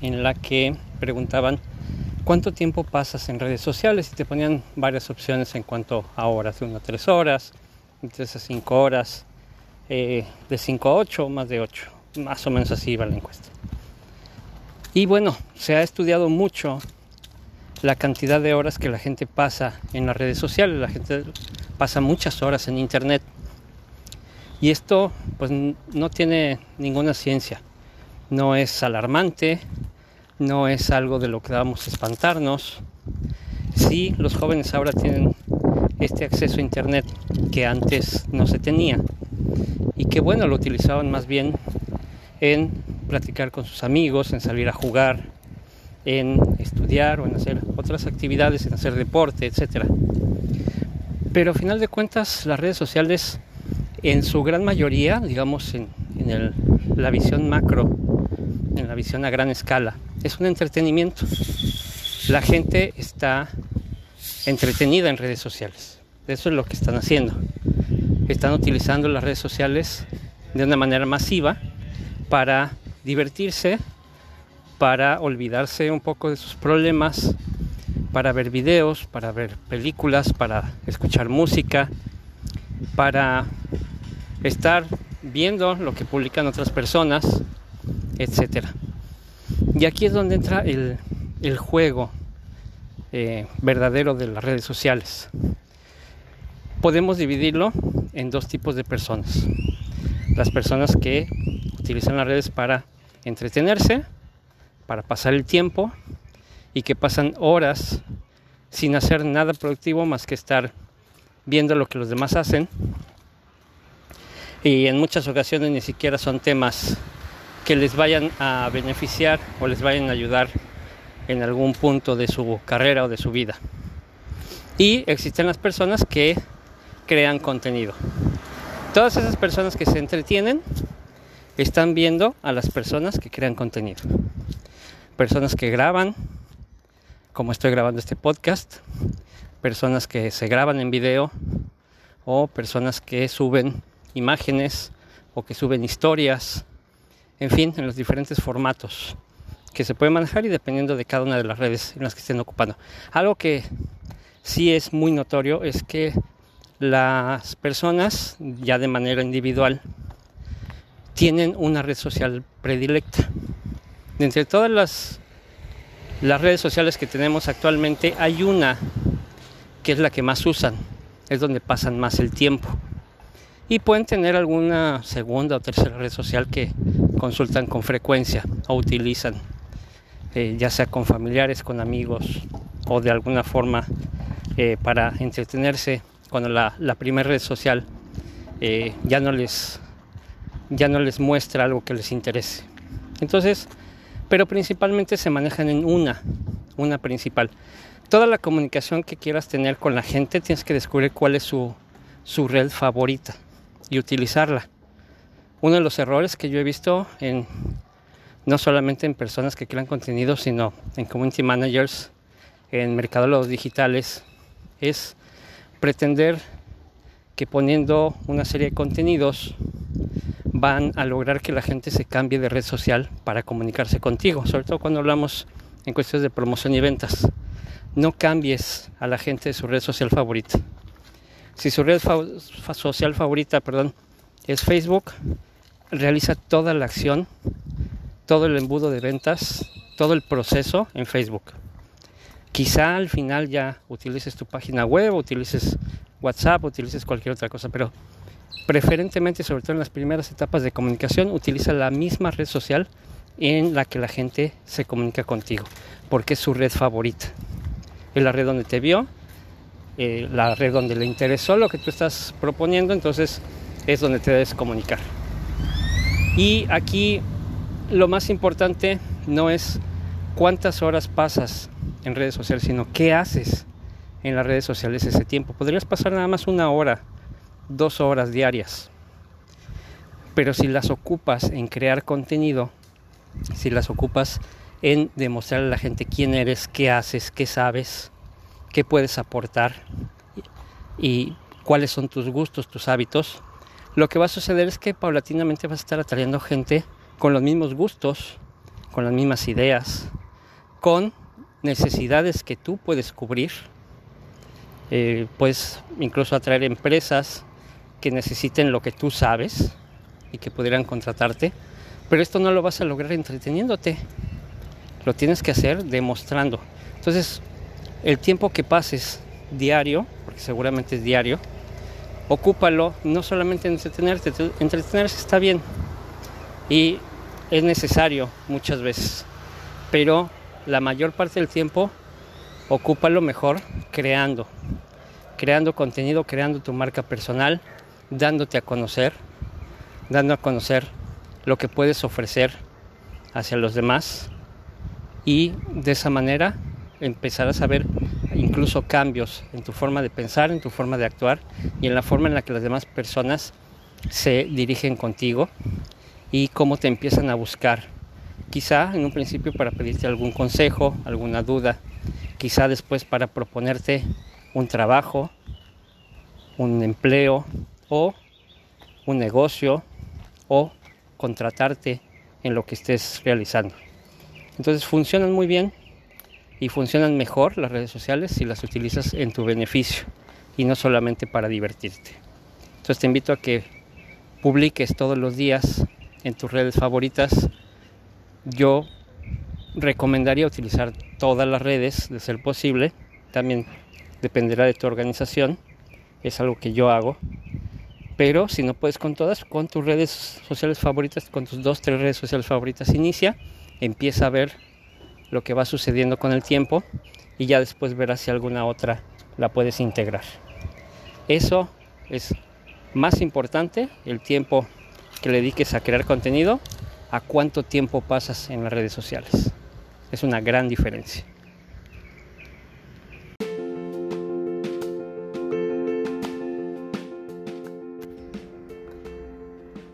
en la que preguntaban cuánto tiempo pasas en redes sociales y te ponían varias opciones en cuanto a horas, de 1 a 3 horas, de 3 a 5 horas, eh, de 5 a 8 o más de 8, más o menos así iba la encuesta. Y bueno, se ha estudiado mucho la cantidad de horas que la gente pasa en las redes sociales, la gente pasa muchas horas en internet. Y esto pues no tiene ninguna ciencia, no es alarmante, no es algo de lo que debamos espantarnos. Sí, los jóvenes ahora tienen este acceso a Internet que antes no se tenía y que bueno, lo utilizaban más bien en platicar con sus amigos, en salir a jugar, en estudiar o en hacer otras actividades, en hacer deporte, etc. Pero a final de cuentas las redes sociales en su gran mayoría, digamos en, en la visión macro, en la visión a gran escala, es un entretenimiento. La gente está entretenida en redes sociales. Eso es lo que están haciendo. Están utilizando las redes sociales de una manera masiva para divertirse, para olvidarse un poco de sus problemas, para ver videos, para ver películas, para escuchar música, para estar viendo lo que publican otras personas, etcétera. Y aquí es donde entra el, juego eh, verdadero de las redes sociales. Podemos dividirlo en dos tipos de personas. Las personas que utilizan las redes para entretenerse, para pasar el tiempo y que pasan horas sin hacer nada productivo más que estar viendo lo que los demás hacen. Y en muchas ocasiones ni siquiera son temas que les vayan a beneficiar o les vayan a ayudar en algún punto de su carrera o de su vida. Y existen las personas que crean contenido. Todas esas personas que se entretienen están viendo a las personas que crean contenido. Personas que graban, como estoy grabando este podcast, personas que se graban en video o personas que suben imágenes o que suben historias en fin, en los diferentes formatos que se pueden manejar y dependiendo de cada una de las redes en las que estén ocupando. Algo que sí es muy notorio es que las personas, ya de manera individual, tienen una red social predilecta. De entre todas las, las redes sociales que tenemos actualmente, hay una que es la que más usan, es donde pasan más el tiempo. Y pueden tener alguna segunda o tercera red social que consultan con frecuencia o utilizan, eh, ya sea con familiares, con amigos o de alguna forma eh, para entretenerse cuando la, primera red social eh, ya, no les, ya no les muestra algo que les interese. Entonces, pero principalmente se manejan en una, una principal. Toda la comunicación que quieras tener con la gente tienes que descubrir cuál es su, su red favorita y utilizarla uno de los errores que yo he visto en no solamente en personas que crean contenido, sino en community managers, en mercadólogos digitales, es pretender que poniendo una serie de contenidos van a lograr que la gente se cambie de red social para comunicarse contigo, sobre todo cuando hablamos en cuestiones de promoción y ventas. No cambies a la gente de su red social favorita. Si su red social favorita, perdón, es Facebook, realiza toda la acción, todo el embudo de ventas, todo el proceso en Facebook. Quizá al final ya utilices tu página web, utilices WhatsApp, utilices cualquier otra cosa, pero preferentemente, sobre todo en las primeras etapas de comunicación, utiliza la misma red social en la que la gente se comunica contigo, porque es su red favorita. Es la red donde te vio, eh, la red donde le interesó lo que tú estás proponiendo, entonces es donde te debes comunicar. Y aquí lo más importante no es cuántas horas pasas en redes sociales, sino qué haces en las redes sociales ese tiempo. Podrías pasar nada más una hora, dos horas diarias. Pero si las ocupas en crear contenido, si las ocupas en demostrarle a la gente quién eres, qué haces, qué sabes, qué puedes aportar y cuáles son tus gustos, tus hábitos, lo que va a suceder es que paulatinamente vas a estar atrayendo gente con los mismos gustos, con las mismas ideas, con necesidades que tú puedes cubrir. Eh, puedes incluso atraer empresas que necesiten lo que tú sabes y que pudieran contratarte. Pero esto no lo vas a lograr entreteniéndote. Lo tienes que hacer demostrando. Entonces, el tiempo que pases diario, porque seguramente es diario, ocúpalo no solamente en entretenerte, entretenerse está bien y es necesario muchas veces, pero la mayor parte del tiempo ocúpalo mejor creando, creando contenido, creando tu marca personal, dándote a conocer, dando a conocer lo que puedes ofrecer hacia los demás y de esa manera empezarás a ver incluso cambios en tu forma de pensar, en tu forma de actuar y en la forma en la que las demás personas se dirigen contigo y cómo te empiezan a buscar. Quizá en un principio para pedirte algún consejo, alguna duda, quizá después para proponerte un trabajo, un empleo o un negocio o contratarte en lo que estés realizando. Entonces funcionan muy bien y funcionan mejor las redes sociales si las utilizas en tu beneficio y no solamente para divertirte. Entonces te invito a que publiques todos los días en tus redes favoritas. Yo recomendaría utilizar todas las redes de ser posible. También dependerá de tu organización. Es algo que yo hago. Pero si no puedes con todas, con tus redes sociales favoritas, con tus dos, tres redes sociales favoritas, inicia. Empieza a ver lo que va sucediendo con el tiempo y ya después verás si alguna otra la puedes integrar. Eso es más importante, el tiempo que le dediques a crear contenido, a cuánto tiempo pasas en las redes sociales. Es una gran diferencia.